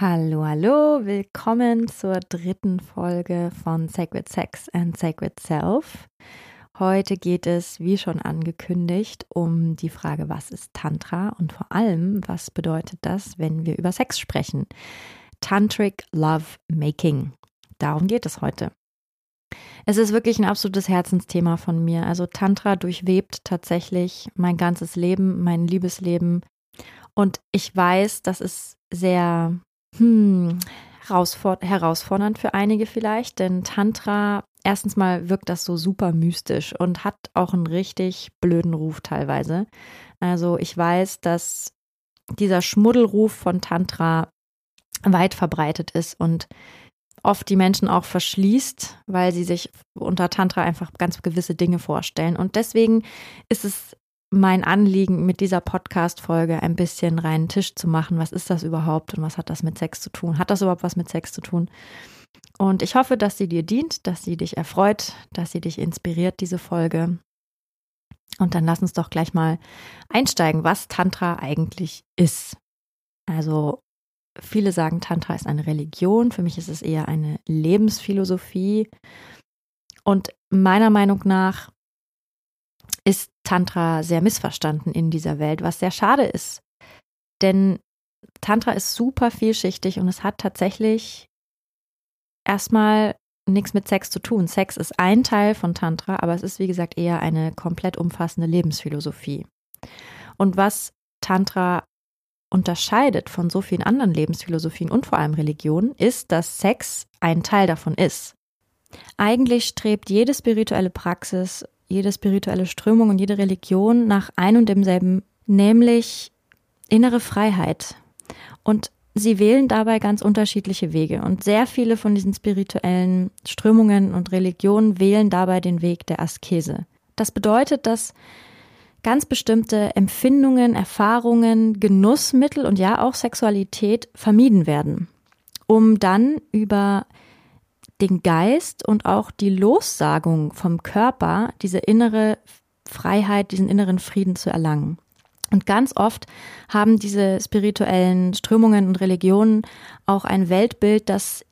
Hallo, hallo, willkommen zur dritten Folge von Sacred Sex and Sacred Self. Heute geht es, wie schon angekündigt, um die Frage, was ist Tantra und vor allem, was bedeutet das, wenn wir über Sex sprechen? Tantric Love Making. Darum geht es heute. Es ist wirklich ein absolutes Herzensthema von mir. Also Tantra durchwebt tatsächlich mein ganzes Leben, mein Liebesleben. Und ich weiß, das ist sehr hm, herausfordernd für einige vielleicht, denn Tantra, erstens mal wirkt das so super mystisch und hat auch einen richtig blöden Ruf teilweise. Also ich weiß, dass dieser Schmuddelruf von Tantra weit verbreitet ist und oft die Menschen auch verschließt, weil sie sich unter Tantra einfach ganz gewisse Dinge vorstellen. Und deswegen ist es mein Anliegen mit dieser Podcast-Folge ein bisschen reinen Tisch zu machen. Was ist das überhaupt und was hat das mit Sex zu tun? Hat das überhaupt was mit Sex zu tun? Und ich hoffe, dass sie dir dient, dass sie dich erfreut, dass sie dich inspiriert, diese Folge. Und dann lass uns doch gleich mal einsteigen, was Tantra eigentlich ist. Also viele sagen, Tantra ist eine Religion. Für mich ist es eher eine Lebensphilosophie. Und meiner Meinung nach ist Tantra sehr missverstanden in dieser Welt, was sehr schade ist. Denn Tantra ist super vielschichtig und es hat tatsächlich erstmal nichts mit Sex zu tun. Sex ist ein Teil von Tantra, aber es ist wie gesagt eher eine komplett umfassende Lebensphilosophie. Und was Tantra unterscheidet von so vielen anderen Lebensphilosophien und vor allem Religionen, ist, dass Sex ein Teil davon ist. Eigentlich strebt jede spirituelle Praxis jede spirituelle Strömung und jede Religion nach ein und demselben, nämlich innere Freiheit. Und sie wählen dabei ganz unterschiedliche Wege. Und sehr viele von diesen spirituellen Strömungen und Religionen wählen dabei den Weg der Askese. Das bedeutet, dass ganz bestimmte Empfindungen, Erfahrungen, Genussmittel und ja auch Sexualität vermieden werden, um dann über den Geist und auch die Lossagung vom Körper, diese innere Freiheit, diesen inneren Frieden zu erlangen. Und ganz oft haben diese spirituellen Strömungen und Religionen auch ein Weltbild, das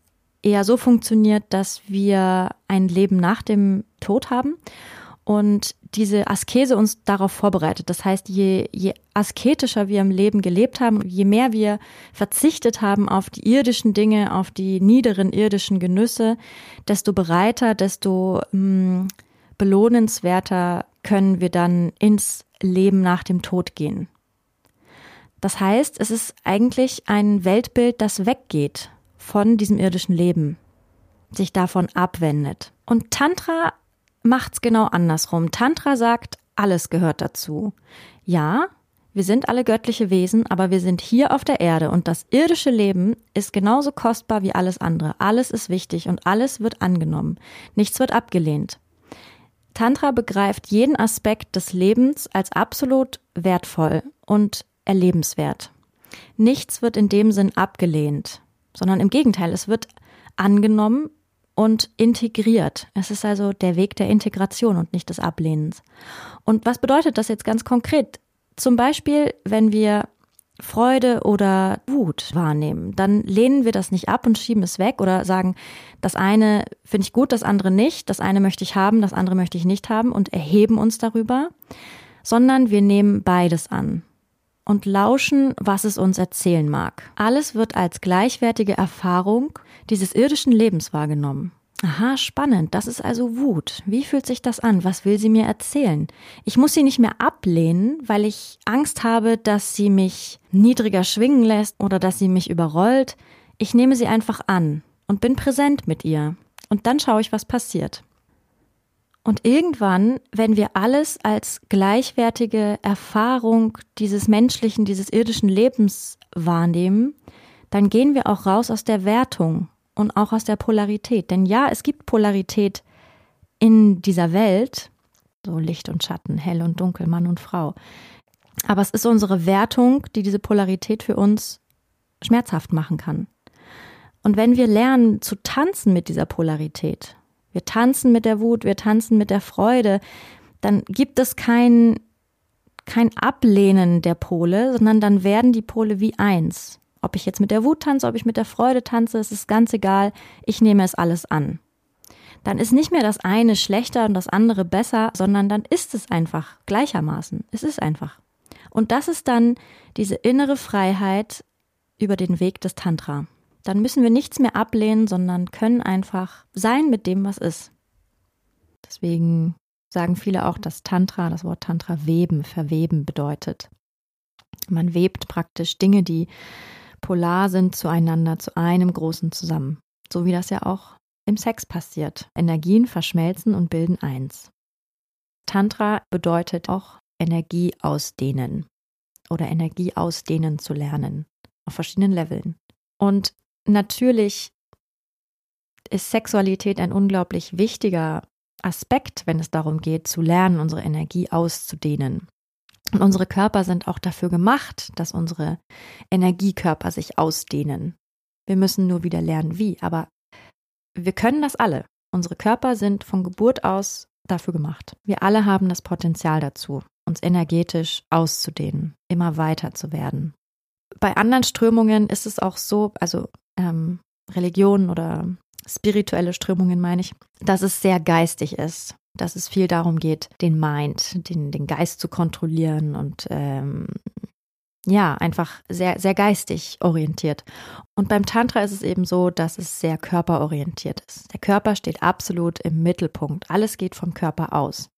eher so funktioniert, dass wir ein Leben nach dem Tod haben und diese Askese uns darauf vorbereitet. Das heißt, je, je asketischer wir im Leben gelebt haben, je mehr wir verzichtet haben auf die irdischen Dinge, auf die niederen irdischen Genüsse, desto bereiter, desto mh, hm, belohnenswerter können wir dann ins Leben nach dem Tod gehen. Das heißt, es ist eigentlich ein Weltbild, das weggeht von diesem irdischen Leben, sich davon abwendet. Und Tantra macht's genau andersrum. Tantra sagt, alles gehört dazu. Ja, wir sind alle göttliche Wesen, aber wir sind hier auf der Erde und das irdische Leben ist genauso kostbar wie alles andere. Alles ist wichtig und alles wird angenommen. Nichts wird abgelehnt. Tantra begreift jeden Aspekt des Lebens als absolut wertvoll und erlebenswert. Nichts wird in dem Sinn abgelehnt, sondern im Gegenteil, es wird angenommen und integriert. Es ist also der Weg der Integration und nicht des Ablehnens. Und was bedeutet das jetzt ganz konkret? Zum Beispiel, wenn wir Freude oder Wut wahrnehmen, dann lehnen wir das nicht ab und schieben es weg oder sagen, das eine finde ich gut, das andere nicht, das eine möchte ich haben, das andere möchte ich nicht haben und erheben uns darüber, sondern wir nehmen beides an und lauschen, was es uns erzählen mag. Alles wird als gleichwertige Erfahrung dieses irdischen Lebens wahrgenommen. Aha, spannend. Das ist also Wut. Wie fühlt sich das an? Was will sie mir erzählen? Ich muss sie nicht mehr ablehnen, weil ich Angst habe, dass sie mich niedriger schwingen lässt oder dass sie mich überrollt. Ich nehme sie einfach an und bin präsent mit ihr. Und dann schaue ich, was passiert. Und irgendwann, wenn wir alles als gleichwertige Erfahrung dieses menschlichen, dieses irdischen Lebens wahrnehmen, dann gehen wir auch raus aus der Wertung und auch aus der Polarität. Denn ja, es gibt Polarität in dieser Welt, so Licht und Schatten, hell und dunkel, Mann und Frau. Aber es ist unsere Wertung, die diese Polarität für uns schmerzhaft machen kann. Und wenn wir lernen zu tanzen mit dieser Polarität, wir tanzen mit der Wut, wir tanzen mit der Freude, dann gibt es kein, kein Ablehnen der Pole, sondern dann werden die Pole wie eins. Ob ich jetzt mit der Wut tanze, ob ich mit der Freude tanze, es ist ganz egal, ich nehme es alles an. Dann ist nicht mehr das eine schlechter und das andere besser, sondern dann ist es einfach gleichermaßen. Es ist einfach. Und das ist dann diese innere Freiheit über den Weg des Tantra dann müssen wir nichts mehr ablehnen, sondern können einfach sein mit dem, was ist. Deswegen sagen viele auch, dass Tantra, das Wort Tantra weben, verweben bedeutet. Man webt praktisch Dinge, die polar sind, zueinander, zu einem großen zusammen. So wie das ja auch im Sex passiert. Energien verschmelzen und bilden eins. Tantra bedeutet auch Energie ausdehnen oder Energie ausdehnen zu lernen auf verschiedenen Leveln. Und natürlich ist Sexualität ein unglaublich wichtiger Aspekt, wenn es darum geht, zu lernen, unsere Energie auszudehnen. Und unsere Körper sind auch dafür gemacht, dass unsere Energiekörper sich ausdehnen. Wir müssen nur wieder lernen, wie. Aber wir können das alle. Unsere Körper sind von Geburt aus dafür gemacht. Wir alle haben das Potenzial dazu, uns energetisch auszudehnen, immer weiter zu werden. Bei anderen Strömungen ist es auch so, also ähm, Religionen oder spirituelle Strömungen meine ich, dass es sehr geistig ist, dass es viel darum geht, den Mind, den, den Geist zu kontrollieren und ähm, ja, einfach sehr, sehr geistig orientiert. Und beim Tantra ist es eben so, dass es sehr körperorientiert ist. Der Körper steht absolut im Mittelpunkt. Alles geht vom Körper aus.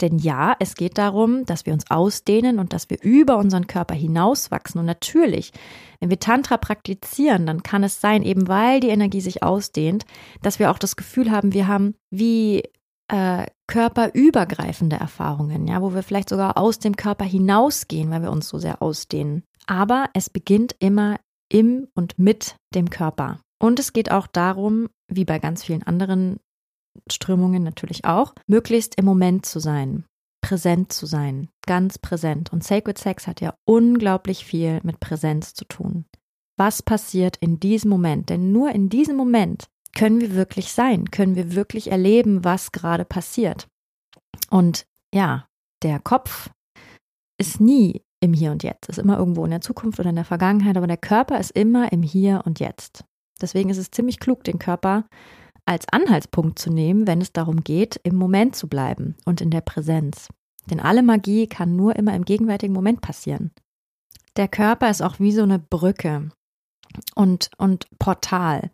Denn ja, es geht darum, dass wir uns ausdehnen und dass wir über unseren Körper hinauswachsen. Und natürlich, wenn wir Tantra praktizieren, dann kann es sein, eben weil die Energie sich ausdehnt, dass wir auch das Gefühl haben, wir haben wie äh, körperübergreifende Erfahrungen, ja, wo wir vielleicht sogar aus dem Körper hinausgehen, weil wir uns so sehr ausdehnen. Aber es beginnt immer im und mit dem Körper. Und es geht auch darum, wie bei ganz vielen anderen Strömungen natürlich auch, möglichst im Moment zu sein, präsent zu sein, ganz präsent. Und Sacred Sex hat ja unglaublich viel mit Präsenz zu tun. Was passiert in diesem Moment? Denn nur in diesem Moment können wir wirklich sein, können wir wirklich erleben, was gerade passiert. Und ja, der Kopf ist nie im Hier und Jetzt, ist immer irgendwo in der Zukunft oder in der Vergangenheit, aber der Körper ist immer im Hier und Jetzt. Deswegen ist es ziemlich klug, den Körper als Anhaltspunkt zu nehmen, wenn es darum geht, im Moment zu bleiben und in der Präsenz. Denn alle Magie kann nur immer im gegenwärtigen Moment passieren. Der Körper ist auch wie so eine Brücke und, und Portal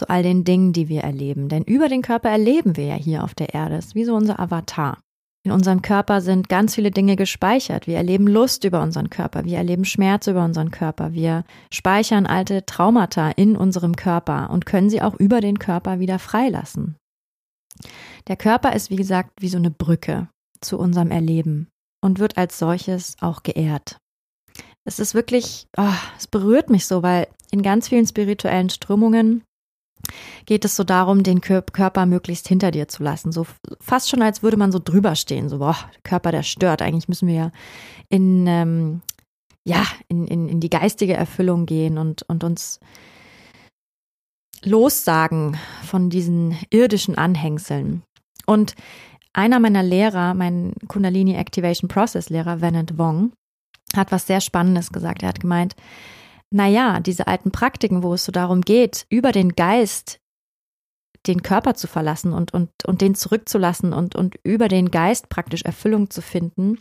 zu all den Dingen, die wir erleben. Denn über den Körper erleben wir ja hier auf der Erde. Das ist wie so unser Avatar. In unserem Körper sind ganz viele Dinge gespeichert. Wir erleben Lust über unseren Körper, wir erleben Schmerz über unseren Körper, wir speichern alte Traumata in unserem Körper und können sie auch über den Körper wieder freilassen. Der Körper ist, wie gesagt, wie so eine Brücke zu unserem Erleben und wird als solches auch geehrt. Es ist wirklich, oh, es berührt mich so, weil in ganz vielen spirituellen Strömungen geht es so darum, den Körper möglichst hinter dir zu lassen. So fast schon, als würde man so drüber stehen. So, boah, der Körper, der stört. Eigentlich müssen wir ja in, ähm, ja, in, in, in die geistige Erfüllung gehen und, und uns lossagen von diesen irdischen Anhängseln. Und einer meiner Lehrer, mein Kundalini Activation Process Lehrer, Venant Wong, hat was sehr Spannendes gesagt. Er hat gemeint, naja, diese alten Praktiken, wo es so darum geht, über den Geist den Körper zu verlassen und, und, und den zurückzulassen und, und über den Geist praktisch Erfüllung zu finden,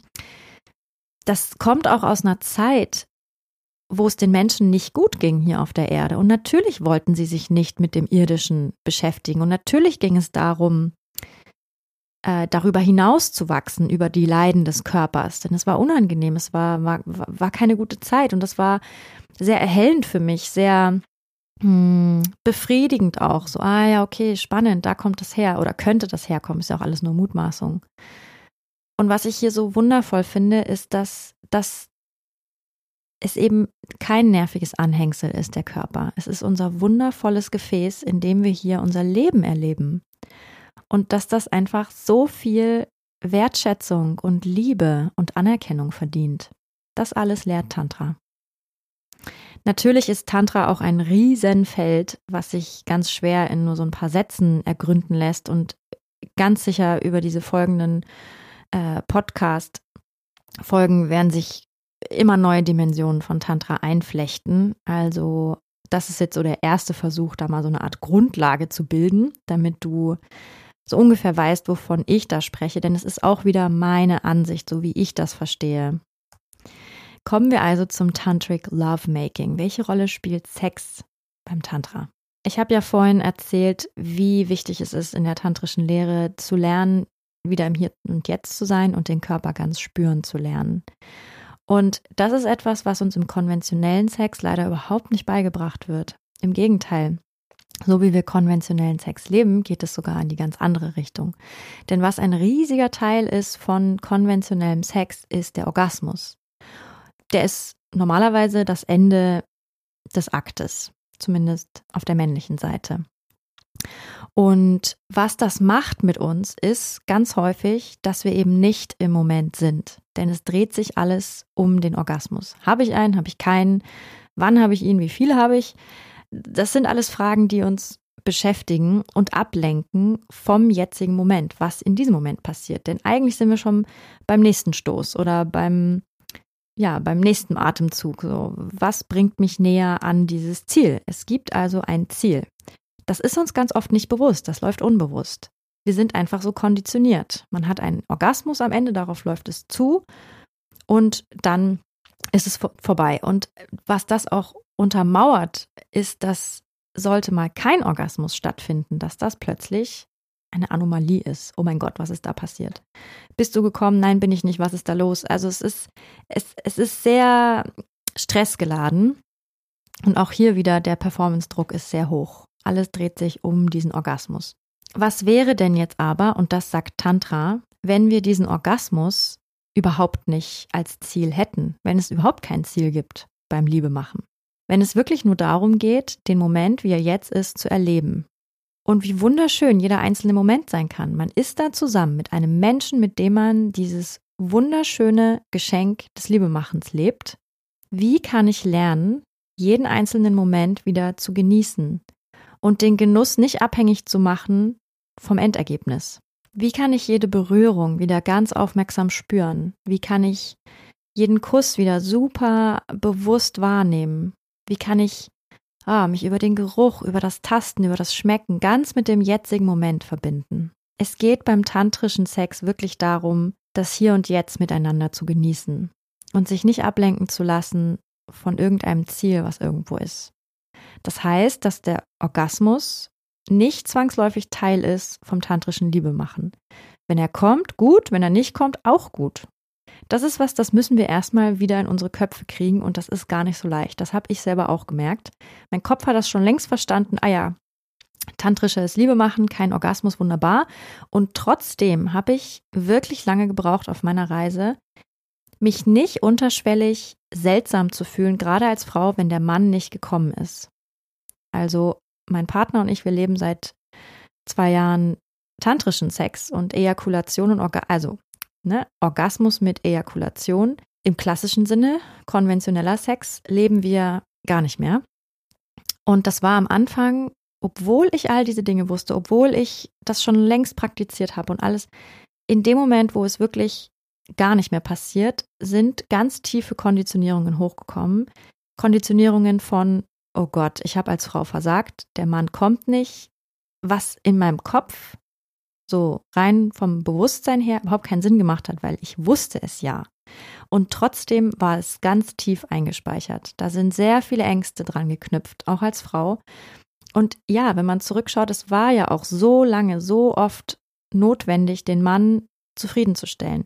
das kommt auch aus einer Zeit, wo es den Menschen nicht gut ging hier auf der Erde. Und natürlich wollten sie sich nicht mit dem Irdischen beschäftigen. Und natürlich ging es darum, äh, darüber hinaus zu wachsen, über die Leiden des Körpers. Denn es war unangenehm, es war, war, war keine gute Zeit und das war sehr erhellend für mich, sehr hm, befriedigend auch. So, ah ja, okay, spannend, da kommt das her oder könnte das herkommen, ist ja auch alles nur Mutmaßung. Und was ich hier so wundervoll finde, ist, dass das es eben kein nerviges Anhängsel ist, der Körper. Es ist unser wundervolles Gefäß, in dem wir hier unser Leben erleben. Und dass das einfach so viel Wertschätzung und Liebe und Anerkennung verdient. Das alles lehrt Tantra. Natürlich ist Tantra auch ein Riesenfeld, was sich ganz schwer in nur so ein paar Sätzen ergründen lässt und ganz sicher über diese folgenden äh, Podcast-Folgen werden sich immer neue Dimensionen von Tantra einflechten. Also das ist jetzt so der erste Versuch, da mal so eine Art Grundlage zu bilden, damit du so ungefähr weißt, wovon ich da spreche, denn es ist auch wieder meine Ansicht, so wie ich das verstehe. Kommen wir also zum Tantric Lovemaking. Welche Rolle spielt Sex beim Tantra? Ich habe ja vorhin erzählt, wie wichtig es ist, in der tantrischen Lehre zu lernen, wieder im Hier und Jetzt zu sein und den Körper ganz spüren zu lernen. Und das ist etwas, was uns im konventionellen Sex leider überhaupt nicht beigebracht wird. Im Gegenteil. So wie wir konventionellen Sex leben, geht es sogar in die ganz andere Richtung. Denn was ein riesiger Teil ist von konventionellem Sex, ist der Orgasmus. Der ist normalerweise das Ende des Aktes, zumindest auf der männlichen Seite. Und was das macht mit uns, ist ganz häufig, dass wir eben nicht im Moment sind. Denn es dreht sich alles um den Orgasmus. Habe ich einen, habe ich keinen? Wann habe ich ihn? Wie viele habe ich? Das sind alles Fragen, die uns beschäftigen und ablenken vom jetzigen Moment, was in diesem Moment passiert. Denn eigentlich sind wir schon beim nächsten Stoß oder beim, ja, beim nächsten Atemzug. So, was bringt mich näher an dieses Ziel? Es gibt also ein Ziel. Das ist uns ganz oft nicht bewusst, das läuft unbewusst. Wir sind einfach so konditioniert. Man hat einen Orgasmus am Ende, darauf läuft es zu und dann ist es vorbei. Und was das auch untermauert, ist, dass sollte mal kein Orgasmus stattfinden, dass das plötzlich eine Anomalie ist. Oh mein Gott, was ist da passiert? Bist du gekommen? Nein, bin ich nicht. Was ist da los? Also es ist, es, es ist sehr stressgeladen. Und auch hier wieder der Performance-Druck ist sehr hoch. Alles dreht sich um diesen Orgasmus. Was wäre denn jetzt aber, und das sagt Tantra, wenn wir diesen Orgasmus überhaupt nicht als Ziel hätten, wenn es überhaupt kein Ziel gibt beim Liebemachen? Wenn es wirklich nur darum geht, den Moment, wie er jetzt ist, zu erleben. Und wie wunderschön jeder einzelne Moment sein kann. Man ist da zusammen mit einem Menschen, mit dem man dieses wunderschöne Geschenk des Liebemachens lebt. Wie kann ich lernen, jeden einzelnen Moment wieder zu genießen, und den Genuss nicht abhängig zu machen vom Endergebnis. Wie kann ich jede Berührung wieder ganz aufmerksam spüren? Wie kann ich jeden Kuss wieder super bewusst wahrnehmen? Wie kann ich ah, mich über den Geruch, über das Tasten, über das Schmecken ganz mit dem jetzigen Moment verbinden? Es geht beim tantrischen Sex wirklich darum, das Hier und Jetzt miteinander zu genießen und sich nicht ablenken zu lassen von irgendeinem Ziel, was irgendwo ist. Das heißt, dass der Orgasmus nicht zwangsläufig Teil ist vom tantrischen Liebemachen. Wenn er kommt, gut, wenn er nicht kommt, auch gut. Das ist was, das müssen wir erstmal wieder in unsere Köpfe kriegen und das ist gar nicht so leicht. Das habe ich selber auch gemerkt. Mein Kopf hat das schon längst verstanden. Ah ja, tantrisches Liebemachen, kein Orgasmus, wunderbar. Und trotzdem habe ich wirklich lange gebraucht auf meiner Reise, mich nicht unterschwellig seltsam zu fühlen, gerade als Frau, wenn der Mann nicht gekommen ist. Also mein Partner und ich, wir leben seit zwei Jahren tantrischen Sex und Ejakulation und Orga also ne, Orgasmus mit Ejakulation. Im klassischen Sinne, konventioneller Sex, leben wir gar nicht mehr. Und das war am Anfang, obwohl ich all diese Dinge wusste, obwohl ich das schon längst praktiziert habe und alles, in dem Moment, wo es wirklich gar nicht mehr passiert, sind ganz tiefe Konditionierungen hochgekommen. Konditionierungen von, oh Gott, ich habe als Frau versagt, der Mann kommt nicht, was in meinem Kopf so rein vom Bewusstsein her überhaupt keinen Sinn gemacht hat, weil ich wusste es ja. Und trotzdem war es ganz tief eingespeichert. Da sind sehr viele Ängste dran geknüpft, auch als Frau. Und ja, wenn man zurückschaut, es war ja auch so lange, so oft notwendig, den Mann zufriedenzustellen.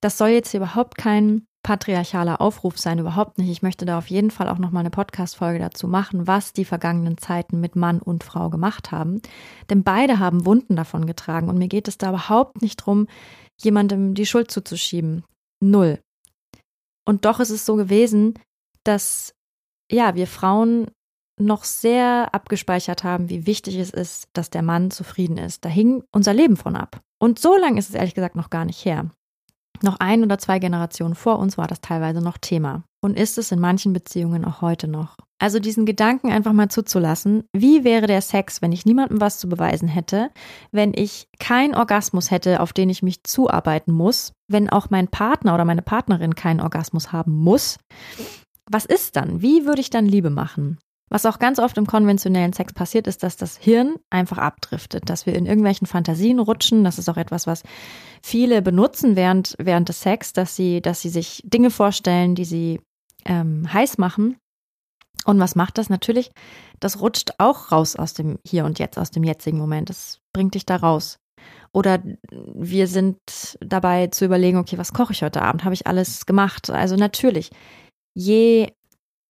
Das soll jetzt überhaupt kein patriarchaler Aufruf sein, überhaupt nicht. Ich möchte da auf jeden Fall auch nochmal eine Podcast-Folge dazu machen, was die vergangenen Zeiten mit Mann und Frau gemacht haben. Denn beide haben Wunden davon getragen und mir geht es da überhaupt nicht drum, jemandem die Schuld zuzuschieben. Null. Und doch ist es so gewesen, dass ja, wir Frauen noch sehr abgespeichert haben, wie wichtig es ist, dass der Mann zufrieden ist. Da hing unser Leben von ab. Und so lange ist es ehrlich gesagt noch gar nicht her. Noch ein oder zwei Generationen vor uns war das teilweise noch Thema und ist es in manchen Beziehungen auch heute noch. Also diesen Gedanken einfach mal zuzulassen, wie wäre der Sex, wenn ich niemandem was zu beweisen hätte, wenn ich keinen Orgasmus hätte, auf den ich mich zuarbeiten muss, wenn auch mein Partner oder meine Partnerin keinen Orgasmus haben muss. Was ist dann? Wie würde ich dann Liebe machen? Was auch ganz oft im konventionellen Sex passiert, ist, dass das Hirn einfach abdriftet, dass wir in irgendwelchen Fantasien rutschen. Das ist auch etwas, was viele benutzen während, während des Sex, dass sie, dass sie sich Dinge vorstellen, die sie ähm, heiß machen. Und was macht das? Natürlich, das rutscht auch raus aus dem Hier und Jetzt, aus dem jetzigen Moment. Das bringt dich da raus. Oder wir sind dabei zu überlegen, okay, was koche ich heute Abend? Habe ich alles gemacht? Also natürlich, je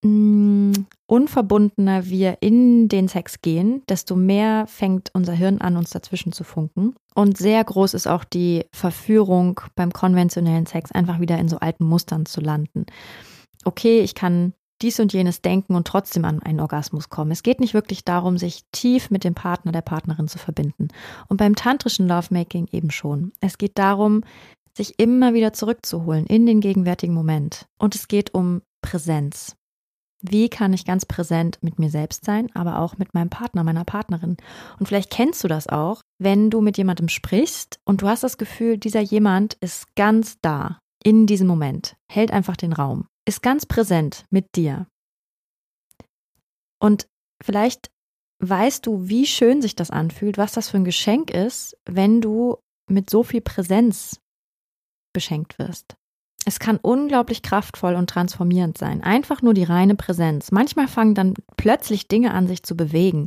mm, unverbundener wir in den Sex gehen, desto mehr fängt unser Hirn an, uns dazwischen zu funken. Und sehr groß ist auch die Verführung beim konventionellen Sex, einfach wieder in so alten Mustern zu landen. Okay, ich kann dies und jenes denken und trotzdem an einen Orgasmus kommen. Es geht nicht wirklich darum, sich tief mit dem Partner, der Partnerin zu verbinden. Und beim tantrischen Lovemaking eben schon. Es geht darum, sich immer wieder zurückzuholen in den gegenwärtigen Moment. Und es geht um Präsenz. Wie kann ich ganz präsent mit mir selbst sein, aber auch mit meinem Partner, meiner Partnerin? Und vielleicht kennst du das auch, wenn du mit jemandem sprichst und du hast das Gefühl, dieser jemand ist ganz da, in diesem Moment, hält einfach den Raum, ist ganz präsent mit dir. Und vielleicht weißt du, wie schön sich das anfühlt, was das für ein Geschenk ist, wenn du mit so viel Präsenz beschenkt wirst. Es kann unglaublich kraftvoll und transformierend sein. Einfach nur die reine Präsenz. Manchmal fangen dann plötzlich Dinge an, sich zu bewegen.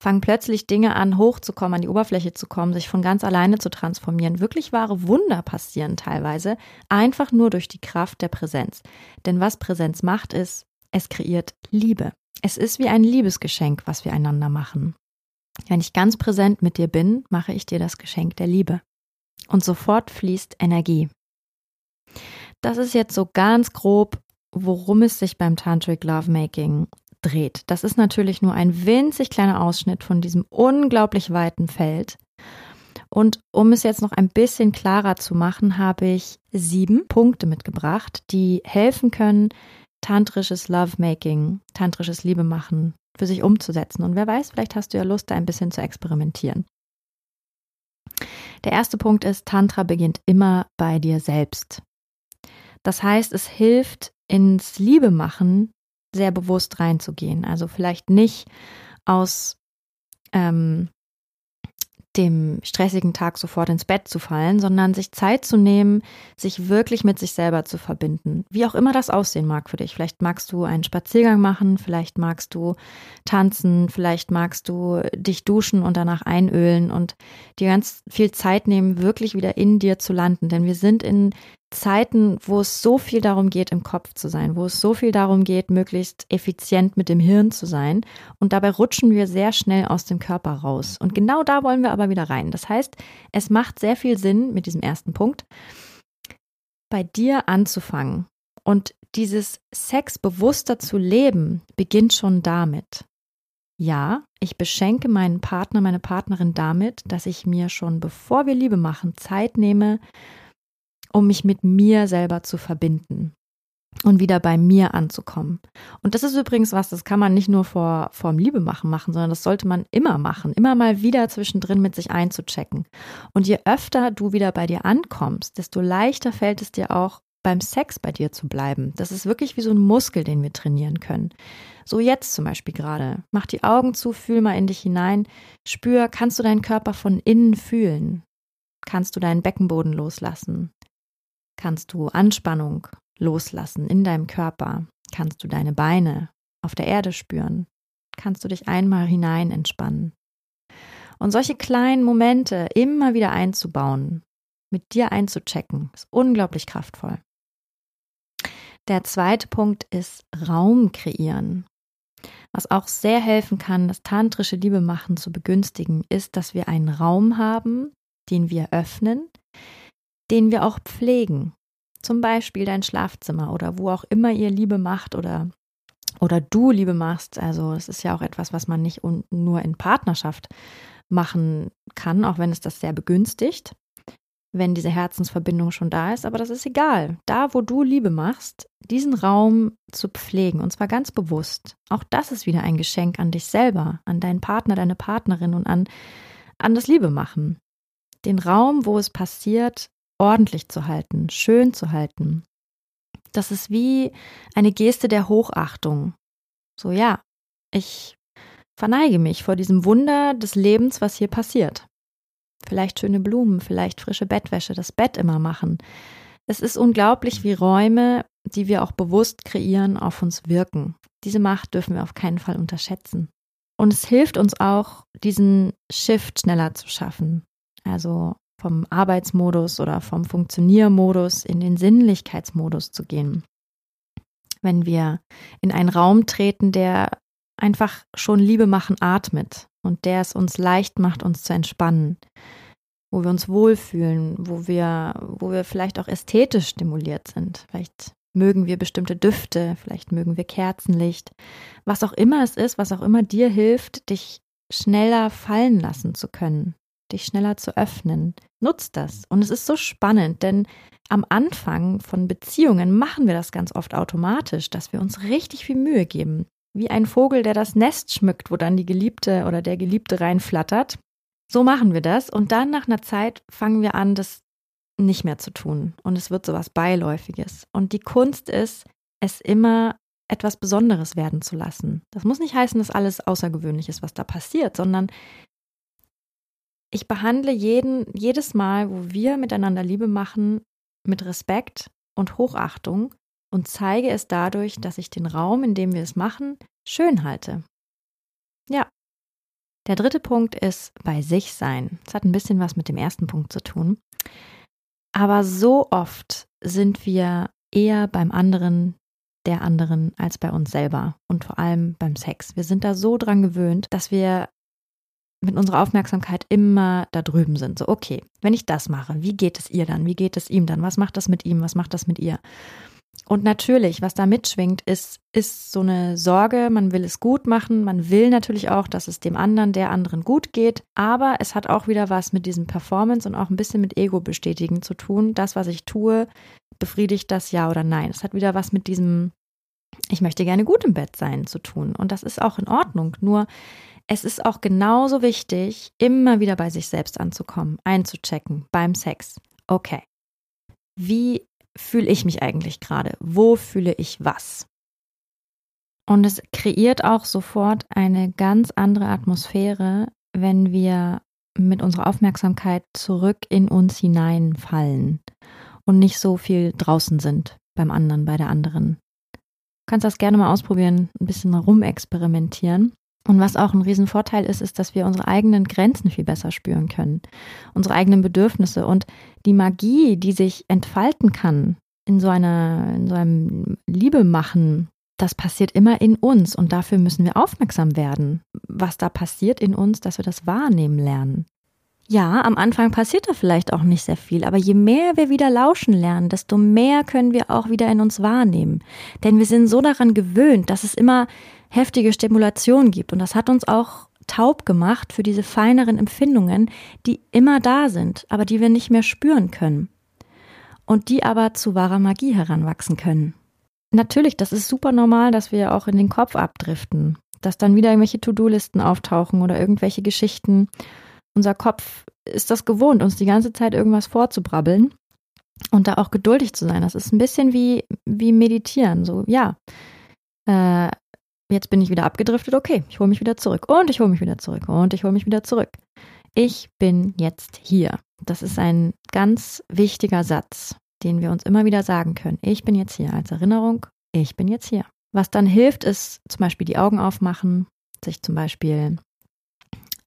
Fangen plötzlich Dinge an, hochzukommen, an die Oberfläche zu kommen, sich von ganz alleine zu transformieren. Wirklich wahre Wunder passieren teilweise. Einfach nur durch die Kraft der Präsenz. Denn was Präsenz macht, ist, es kreiert Liebe. Es ist wie ein Liebesgeschenk, was wir einander machen. Wenn ich ganz präsent mit dir bin, mache ich dir das Geschenk der Liebe. Und sofort fließt Energie. Das ist jetzt so ganz grob, worum es sich beim Tantric Lovemaking dreht. Das ist natürlich nur ein winzig kleiner Ausschnitt von diesem unglaublich weiten Feld. Und um es jetzt noch ein bisschen klarer zu machen, habe ich sieben Punkte mitgebracht, die helfen können, tantrisches Lovemaking, tantrisches Liebemachen für sich umzusetzen. Und wer weiß, vielleicht hast du ja Lust, da ein bisschen zu experimentieren. Der erste Punkt ist, Tantra beginnt immer bei dir selbst. Das heißt, es hilft, ins Liebemachen sehr bewusst reinzugehen. Also vielleicht nicht aus ähm, dem stressigen Tag sofort ins Bett zu fallen, sondern sich Zeit zu nehmen, sich wirklich mit sich selber zu verbinden. Wie auch immer das aussehen mag für dich. Vielleicht magst du einen Spaziergang machen, vielleicht magst du tanzen, vielleicht magst du dich duschen und danach einölen und dir ganz viel Zeit nehmen, wirklich wieder in dir zu landen. Denn wir sind in Zeiten, wo es so viel darum geht, im Kopf zu sein, wo es so viel darum geht, möglichst effizient mit dem Hirn zu sein. Und dabei rutschen wir sehr schnell aus dem Körper raus. Und genau da wollen wir aber wieder rein. Das heißt, es macht sehr viel Sinn mit diesem ersten Punkt, bei dir anzufangen. Und dieses Sex bewusster zu leben, beginnt schon damit. Ja, ich beschenke meinen Partner, meine Partnerin damit, dass ich mir schon, bevor wir Liebe machen, Zeit nehme, um mich mit mir selber zu verbinden und wieder bei mir anzukommen. Und das ist übrigens was, das kann man nicht nur vor vorm Liebe machen machen, sondern das sollte man immer machen, immer mal wieder zwischendrin mit sich einzuchecken. Und je öfter du wieder bei dir ankommst, desto leichter fällt es dir auch beim Sex bei dir zu bleiben. Das ist wirklich wie so ein Muskel, den wir trainieren können. So jetzt zum Beispiel gerade. Mach die Augen zu, fühl mal in dich hinein, spür, kannst du deinen Körper von innen fühlen? Kannst du deinen Beckenboden loslassen? Kannst du Anspannung loslassen in deinem Körper, kannst du deine Beine auf der Erde spüren, kannst du dich einmal hinein entspannen. Und solche kleinen Momente immer wieder einzubauen, mit dir einzuchecken, ist unglaublich kraftvoll. Der zweite Punkt ist Raum kreieren. Was auch sehr helfen kann, das tantrische Liebe machen zu begünstigen, ist, dass wir einen Raum haben, den wir öffnen, den wir auch pflegen. Zum Beispiel dein Schlafzimmer oder wo auch immer ihr Liebe macht oder, oder du Liebe machst. Also es ist ja auch etwas, was man nicht nur in Partnerschaft machen kann, auch wenn es das sehr begünstigt, wenn diese Herzensverbindung schon da ist. Aber das ist egal. Da, wo du Liebe machst, diesen Raum zu pflegen und zwar ganz bewusst. Auch das ist wieder ein Geschenk an dich selber, an deinen Partner, deine Partnerin und an, an das Liebe machen. Den Raum, wo es passiert, ordentlich zu halten, schön zu halten. Das ist wie eine Geste der Hochachtung. So ja, ich verneige mich vor diesem Wunder des Lebens, was hier passiert. Vielleicht schöne Blumen, vielleicht frische Bettwäsche, das Bett immer machen. Es ist unglaublich, wie Räume, die wir auch bewusst kreieren, auf uns wirken. Diese Macht dürfen wir auf keinen Fall unterschätzen. Und es hilft uns auch, diesen Shift schneller zu schaffen. Also vom Arbeitsmodus oder vom Funktioniermodus in den Sinnlichkeitsmodus zu gehen. Wenn wir in einen Raum treten, der einfach schon Liebe machen atmet und der es uns leicht macht, uns zu entspannen, wo wir uns wohlfühlen, wo wir, wo wir vielleicht auch ästhetisch stimuliert sind. Vielleicht mögen wir bestimmte Düfte, vielleicht mögen wir Kerzenlicht, was auch immer es ist, was auch immer dir hilft, dich schneller fallen lassen zu können, dich schneller zu öffnen. Nutz das. Und es ist so spannend, denn am Anfang von Beziehungen machen wir das ganz oft automatisch, dass wir uns richtig viel Mühe geben wie ein Vogel, der das Nest schmückt, wo dann die Geliebte oder der Geliebte reinflattert. So machen wir das und dann nach einer Zeit fangen wir an, das nicht mehr zu tun und es wird so was Beiläufiges. Und die Kunst ist, es immer etwas Besonderes werden zu lassen. Das muss nicht heißen, dass alles außergewöhnlich ist, was da passiert, sondern ich behandle jeden, jedes Mal, wo wir miteinander Liebe machen, mit Respekt und Hochachtung und zeige es dadurch, dass ich den Raum, in dem wir es machen, schön halte. Ja. Der dritte Punkt ist bei sich sein. Das hat ein bisschen was mit dem ersten Punkt zu tun. Aber so oft sind wir eher beim anderen, der anderen, als bei uns selber und vor allem beim Sex. Wir sind da so dran gewöhnt, dass wir mit unserer Aufmerksamkeit immer da drüben sind. So, okay, wenn ich das mache, wie geht es ihr dann? Wie geht es ihm dann? Was macht das mit ihm? Was macht das mit ihr? Und natürlich, was da mitschwingt, ist, ist so eine Sorge, man will es gut machen, man will natürlich auch, dass es dem anderen, der anderen gut geht, aber es hat auch wieder was mit diesem Performance und auch ein bisschen mit Ego bestätigen zu tun. Das, was ich tue, befriedigt das ja oder nein. Es hat wieder was mit diesem, ich möchte gerne gut im Bett sein zu tun. Und das ist auch in Ordnung. Nur es ist auch genauso wichtig, immer wieder bei sich selbst anzukommen, einzuchecken beim Sex. Okay. Wie fühle ich mich eigentlich gerade? Wo fühle ich was? Und es kreiert auch sofort eine ganz andere Atmosphäre, wenn wir mit unserer Aufmerksamkeit zurück in uns hineinfallen und nicht so viel draußen sind beim anderen, bei der anderen. Du kannst das gerne mal ausprobieren, ein bisschen rumexperimentieren. Und was auch ein Riesenvorteil ist, ist, dass wir unsere eigenen Grenzen viel besser spüren können, unsere eigenen Bedürfnisse. Und die Magie, die sich entfalten kann in so einer, in so einem Liebe machen, das passiert immer in uns. Und dafür müssen wir aufmerksam werden, was da passiert in uns, dass wir das wahrnehmen lernen. Ja, am Anfang passiert da vielleicht auch nicht sehr viel, aber je mehr wir wieder lauschen lernen, desto mehr können wir auch wieder in uns wahrnehmen. Denn wir sind so daran gewöhnt, dass es immer heftige Stimulation gibt und das hat uns auch taub gemacht für diese feineren Empfindungen, die immer da sind, aber die wir nicht mehr spüren können. Und die aber zu wahrer Magie heranwachsen können. Natürlich, das ist super normal, dass wir auch in den Kopf abdriften, dass dann wieder irgendwelche To-Do-Listen auftauchen oder irgendwelche Geschichten unser Kopf ist das gewohnt, uns die ganze Zeit irgendwas vorzubrabbeln und da auch geduldig zu sein. Das ist ein bisschen wie, wie meditieren. So, ja, äh, jetzt bin ich wieder abgedriftet, okay, ich hole mich wieder zurück und ich hole mich wieder zurück und ich hole mich wieder zurück. Ich bin jetzt hier. Das ist ein ganz wichtiger Satz, den wir uns immer wieder sagen können. Ich bin jetzt hier als Erinnerung, ich bin jetzt hier. Was dann hilft, ist zum Beispiel die Augen aufmachen, sich zum Beispiel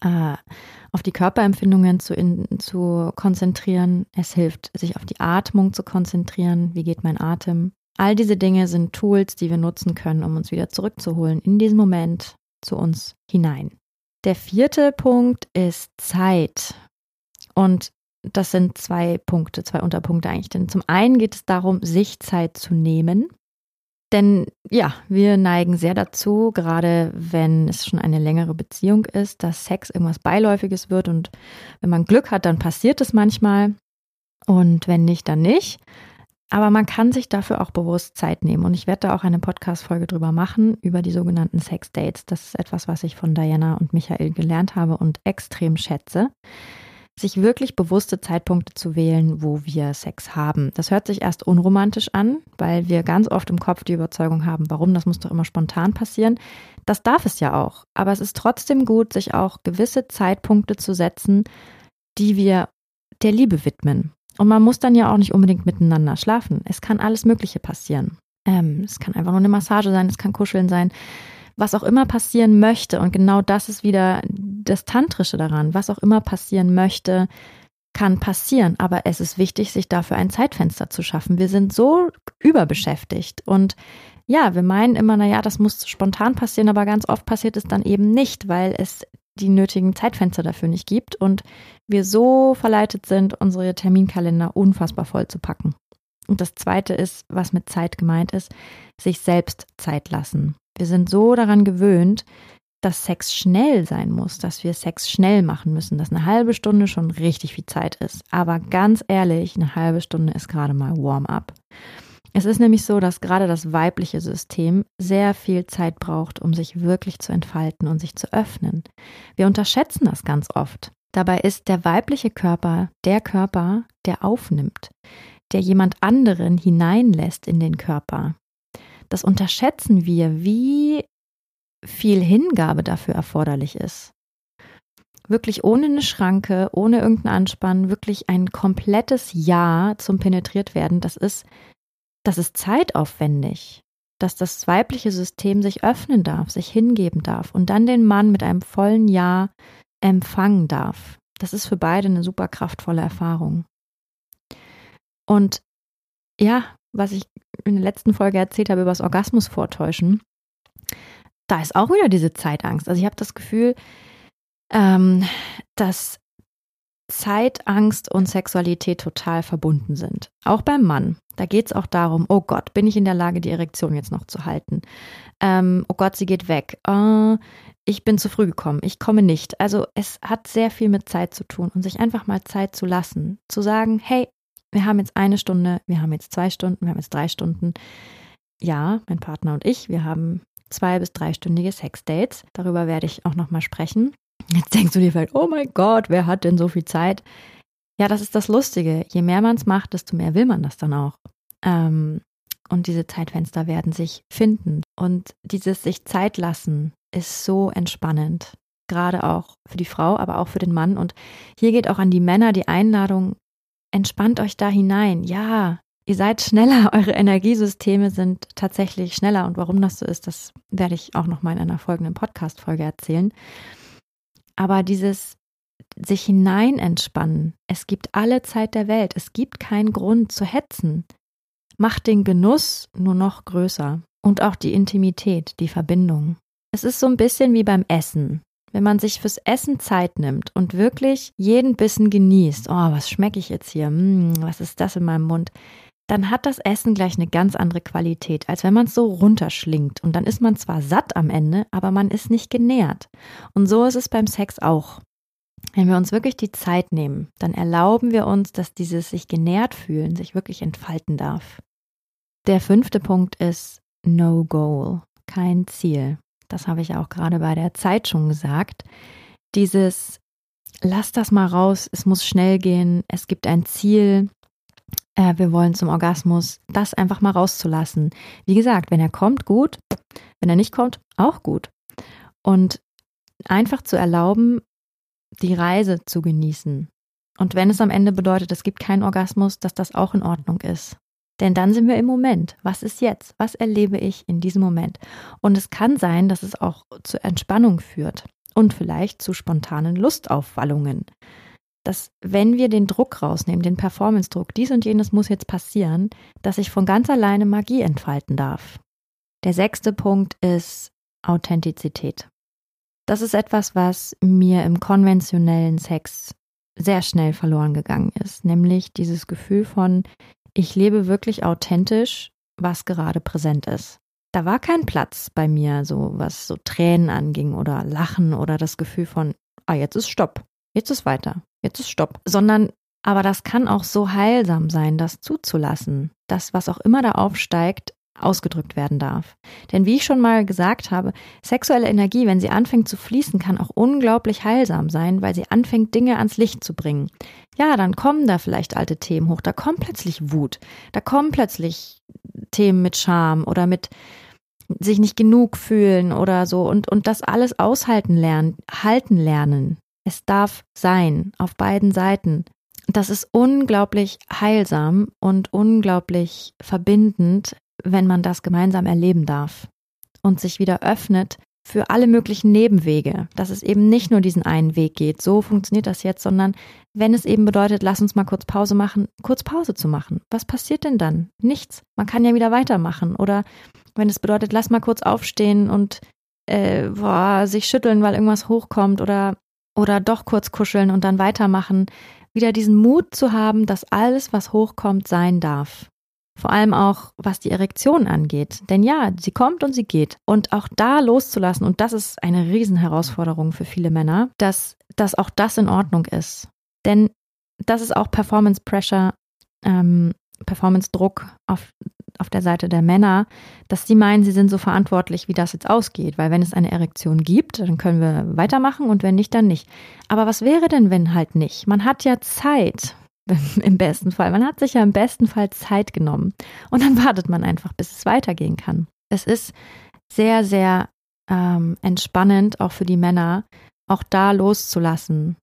äh, auf die Körperempfindungen zu, in, zu konzentrieren. Es hilft, sich auf die Atmung zu konzentrieren. Wie geht mein Atem? All diese Dinge sind Tools, die wir nutzen können, um uns wieder zurückzuholen in diesen Moment zu uns hinein. Der vierte Punkt ist Zeit. Und das sind zwei Punkte, zwei Unterpunkte eigentlich. Denn zum einen geht es darum, sich Zeit zu nehmen. Denn ja, wir neigen sehr dazu, gerade wenn es schon eine längere Beziehung ist, dass Sex irgendwas Beiläufiges wird. Und wenn man Glück hat, dann passiert es manchmal. Und wenn nicht, dann nicht. Aber man kann sich dafür auch bewusst Zeit nehmen. Und ich werde da auch eine Podcast-Folge drüber machen, über die sogenannten Sex-Dates. Das ist etwas, was ich von Diana und Michael gelernt habe und extrem schätze. Sich wirklich bewusste Zeitpunkte zu wählen, wo wir Sex haben. Das hört sich erst unromantisch an, weil wir ganz oft im Kopf die Überzeugung haben, warum, das muss doch immer spontan passieren. Das darf es ja auch. Aber es ist trotzdem gut, sich auch gewisse Zeitpunkte zu setzen, die wir der Liebe widmen. Und man muss dann ja auch nicht unbedingt miteinander schlafen. Es kann alles Mögliche passieren. Ähm, es kann einfach nur eine Massage sein, es kann Kuscheln sein, was auch immer passieren möchte. Und genau das ist wieder das Tantrische daran. Was auch immer passieren möchte, kann passieren. Aber es ist wichtig, sich dafür ein Zeitfenster zu schaffen. Wir sind so überbeschäftigt und ja, wir meinen immer, naja, das muss spontan passieren, aber ganz oft passiert es dann eben nicht, weil es die nötigen Zeitfenster dafür nicht gibt und wir so verleitet sind, unsere Terminkalender unfassbar voll zu packen. Und das Zweite ist, was mit Zeit gemeint ist, sich selbst Zeit lassen. Wir sind so daran gewöhnt, dass Sex schnell sein muss, dass wir Sex schnell machen müssen, dass eine halbe Stunde schon richtig viel Zeit ist. Aber ganz ehrlich, eine halbe Stunde ist gerade mal Warm-up. Es ist nämlich so, dass gerade das weibliche System sehr viel Zeit braucht, um sich wirklich zu entfalten und sich zu öffnen. Wir unterschätzen das ganz oft. Dabei ist der weibliche Körper der Körper, der aufnimmt, der jemand anderen hineinlässt in den Körper. Das unterschätzen wir, wie viel Hingabe dafür erforderlich ist. Wirklich ohne eine Schranke, ohne irgendeinen Anspann, wirklich ein komplettes Ja zum penetriert werden, das ist das ist zeitaufwendig, dass das weibliche System sich öffnen darf, sich hingeben darf und dann den Mann mit einem vollen Ja empfangen darf. Das ist für beide eine super kraftvolle Erfahrung. Und ja, was ich in der letzten Folge erzählt habe über das Orgasmus vortäuschen, da ist auch wieder diese Zeitangst. Also ich habe das Gefühl, ähm, dass Zeitangst und Sexualität total verbunden sind. Auch beim Mann. Da geht es auch darum, oh Gott, bin ich in der Lage, die Erektion jetzt noch zu halten? Ähm, oh Gott, sie geht weg. Oh, ich bin zu früh gekommen, ich komme nicht. Also es hat sehr viel mit Zeit zu tun und sich einfach mal Zeit zu lassen. Zu sagen, hey, wir haben jetzt eine Stunde, wir haben jetzt zwei Stunden, wir haben jetzt drei Stunden. Ja, mein Partner und ich, wir haben zwei bis dreistündige Sexdates. Darüber werde ich auch nochmal sprechen. Jetzt denkst du dir vielleicht, oh mein Gott, wer hat denn so viel Zeit? Ja, das ist das Lustige. Je mehr man es macht, desto mehr will man das dann auch. Ähm, und diese Zeitfenster werden sich finden. Und dieses sich Zeit lassen ist so entspannend. Gerade auch für die Frau, aber auch für den Mann. Und hier geht auch an die Männer die Einladung, entspannt euch da hinein. Ja, ihr seid schneller, eure Energiesysteme sind tatsächlich schneller. Und warum das so ist, das werde ich auch noch mal in einer folgenden Podcast-Folge erzählen. Aber dieses sich hinein entspannen, es gibt alle Zeit der Welt, es gibt keinen Grund zu hetzen, macht den Genuss nur noch größer und auch die Intimität, die Verbindung. Es ist so ein bisschen wie beim Essen. Wenn man sich fürs Essen Zeit nimmt und wirklich jeden Bissen genießt, oh, was schmecke ich jetzt hier? Hm, was ist das in meinem Mund? Dann hat das Essen gleich eine ganz andere Qualität, als wenn man es so runterschlingt. Und dann ist man zwar satt am Ende, aber man ist nicht genährt. Und so ist es beim Sex auch. Wenn wir uns wirklich die Zeit nehmen, dann erlauben wir uns, dass dieses sich genährt fühlen sich wirklich entfalten darf. Der fünfte Punkt ist No Goal, kein Ziel. Das habe ich auch gerade bei der Zeit schon gesagt. Dieses Lass das mal raus, es muss schnell gehen, es gibt ein Ziel, äh, wir wollen zum Orgasmus, das einfach mal rauszulassen. Wie gesagt, wenn er kommt, gut. Wenn er nicht kommt, auch gut. Und einfach zu erlauben, die Reise zu genießen. Und wenn es am Ende bedeutet, es gibt keinen Orgasmus, dass das auch in Ordnung ist. Denn dann sind wir im Moment. Was ist jetzt? Was erlebe ich in diesem Moment? Und es kann sein, dass es auch zur Entspannung führt und vielleicht zu spontanen Lustaufwallungen. Dass wenn wir den Druck rausnehmen, den Performance-Druck, dies und jenes muss jetzt passieren, dass ich von ganz alleine Magie entfalten darf. Der sechste Punkt ist Authentizität. Das ist etwas, was mir im konventionellen Sex sehr schnell verloren gegangen ist, nämlich dieses Gefühl von, ich lebe wirklich authentisch, was gerade präsent ist. Da war kein Platz bei mir, so was so Tränen anging oder Lachen oder das Gefühl von, ah, jetzt ist Stopp, jetzt ist weiter, jetzt ist Stopp, sondern aber das kann auch so heilsam sein, das zuzulassen, dass was auch immer da aufsteigt, ausgedrückt werden darf. Denn wie ich schon mal gesagt habe, sexuelle Energie, wenn sie anfängt zu fließen, kann auch unglaublich heilsam sein, weil sie anfängt, Dinge ans Licht zu bringen. Ja, dann kommen da vielleicht alte Themen hoch, da kommt plötzlich Wut, da kommen plötzlich Themen mit Scham oder mit sich nicht genug fühlen oder so und, und das alles aushalten lernen, halten lernen. Es darf sein, auf beiden Seiten. Das ist unglaublich heilsam und unglaublich verbindend, wenn man das gemeinsam erleben darf und sich wieder öffnet für alle möglichen Nebenwege, dass es eben nicht nur diesen einen Weg geht, so funktioniert das jetzt, sondern wenn es eben bedeutet, lass uns mal kurz Pause machen, kurz Pause zu machen. Was passiert denn dann? Nichts. Man kann ja wieder weitermachen. Oder wenn es bedeutet, lass mal kurz aufstehen und äh, boah, sich schütteln, weil irgendwas hochkommt oder, oder doch kurz kuscheln und dann weitermachen. Wieder diesen Mut zu haben, dass alles, was hochkommt, sein darf. Vor allem auch, was die Erektion angeht. Denn ja, sie kommt und sie geht. Und auch da loszulassen, und das ist eine Riesenherausforderung für viele Männer, dass, dass auch das in Ordnung ist. Denn das ist auch Performance Pressure, ähm, Performance Druck auf, auf der Seite der Männer, dass sie meinen, sie sind so verantwortlich, wie das jetzt ausgeht. Weil wenn es eine Erektion gibt, dann können wir weitermachen und wenn nicht, dann nicht. Aber was wäre denn, wenn halt nicht? Man hat ja Zeit. im besten Fall. Man hat sich ja im besten Fall Zeit genommen und dann wartet man einfach, bis es weitergehen kann. Es ist sehr, sehr ähm, entspannend, auch für die Männer, auch da loszulassen.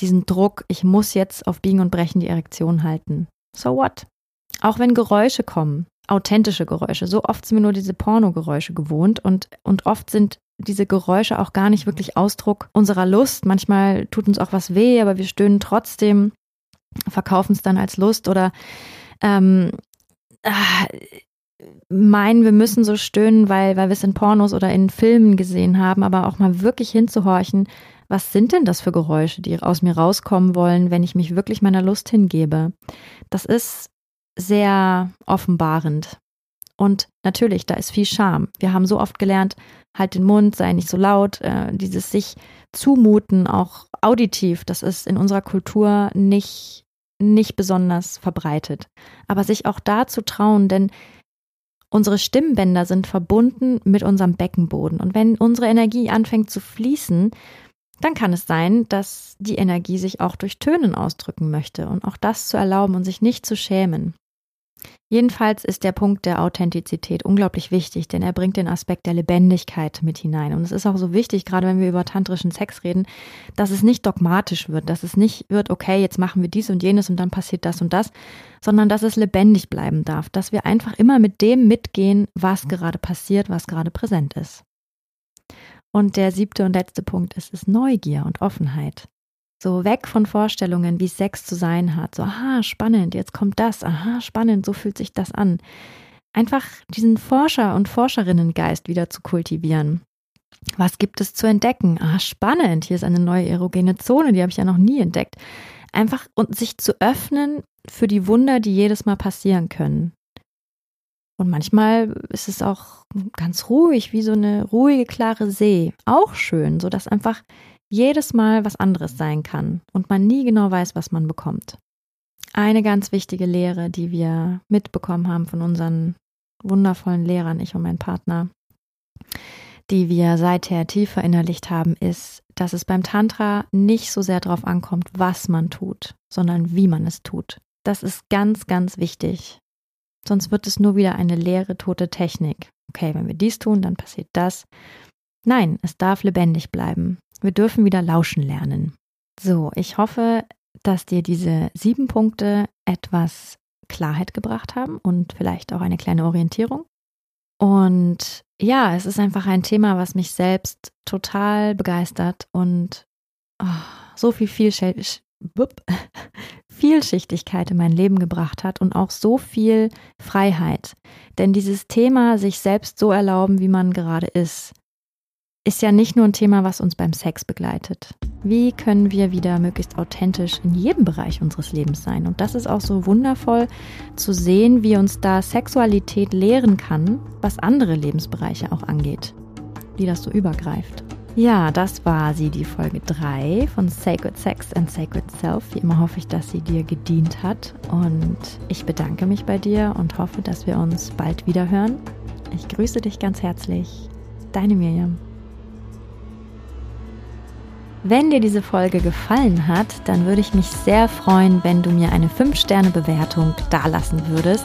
Diesen Druck, ich muss jetzt auf Biegen und Brechen die Erektion halten. So what? Auch wenn Geräusche kommen, authentische Geräusche. So oft sind wir nur diese Pornogeräusche gewohnt und, und oft sind diese Geräusche auch gar nicht wirklich Ausdruck unserer Lust. Manchmal tut uns auch was weh, aber wir stöhnen trotzdem verkaufen es dann als Lust oder ähm, äh, meinen, wir müssen so stöhnen, weil, weil wir es in Pornos oder in Filmen gesehen haben, aber auch mal wirklich hinzuhorchen, was sind denn das für Geräusche, die aus mir rauskommen wollen, wenn ich mich wirklich meiner Lust hingebe? Das ist sehr offenbarend. Und natürlich, da ist viel Scham. Wir haben so oft gelernt, halt den Mund, sei nicht so laut, äh, dieses sich zumuten, auch auditiv, das ist in unserer Kultur nicht nicht besonders verbreitet. Aber sich auch da zu trauen, denn unsere Stimmbänder sind verbunden mit unserem Beckenboden. Und wenn unsere Energie anfängt zu fließen, dann kann es sein, dass die Energie sich auch durch Tönen ausdrücken möchte und auch das zu erlauben und sich nicht zu schämen. Jedenfalls ist der Punkt der Authentizität unglaublich wichtig, denn er bringt den Aspekt der Lebendigkeit mit hinein. Und es ist auch so wichtig, gerade wenn wir über tantrischen Sex reden, dass es nicht dogmatisch wird, dass es nicht wird, okay, jetzt machen wir dies und jenes und dann passiert das und das, sondern dass es lebendig bleiben darf, dass wir einfach immer mit dem mitgehen, was gerade passiert, was gerade präsent ist. Und der siebte und letzte Punkt ist, ist Neugier und Offenheit. So weg von Vorstellungen, wie Sex zu sein hat. So, aha, spannend, jetzt kommt das, aha, spannend, so fühlt sich das an. Einfach diesen Forscher- und Forscherinnengeist wieder zu kultivieren. Was gibt es zu entdecken? Ah, spannend, hier ist eine neue erogene Zone, die habe ich ja noch nie entdeckt. Einfach und sich zu öffnen für die Wunder, die jedes Mal passieren können. Und manchmal ist es auch ganz ruhig, wie so eine ruhige, klare See. Auch schön, so dass einfach jedes Mal was anderes sein kann und man nie genau weiß, was man bekommt. Eine ganz wichtige Lehre, die wir mitbekommen haben von unseren wundervollen Lehrern, ich und mein Partner, die wir seither tief verinnerlicht haben, ist, dass es beim Tantra nicht so sehr darauf ankommt, was man tut, sondern wie man es tut. Das ist ganz, ganz wichtig. Sonst wird es nur wieder eine leere, tote Technik. Okay, wenn wir dies tun, dann passiert das. Nein, es darf lebendig bleiben. Wir dürfen wieder lauschen lernen. So, ich hoffe, dass dir diese sieben Punkte etwas Klarheit gebracht haben und vielleicht auch eine kleine Orientierung. Und ja, es ist einfach ein Thema, was mich selbst total begeistert und oh, so viel Vielschichtigkeit in mein Leben gebracht hat und auch so viel Freiheit. Denn dieses Thema, sich selbst so erlauben, wie man gerade ist, ist ja nicht nur ein Thema, was uns beim Sex begleitet. Wie können wir wieder möglichst authentisch in jedem Bereich unseres Lebens sein? Und das ist auch so wundervoll zu sehen, wie uns da Sexualität lehren kann, was andere Lebensbereiche auch angeht. Wie das so übergreift. Ja, das war sie, die Folge 3 von Sacred Sex and Sacred Self. Wie immer hoffe ich, dass sie dir gedient hat. Und ich bedanke mich bei dir und hoffe, dass wir uns bald wieder hören. Ich grüße dich ganz herzlich. Deine Miriam. Wenn dir diese Folge gefallen hat, dann würde ich mich sehr freuen, wenn du mir eine 5-Sterne-Bewertung dalassen würdest.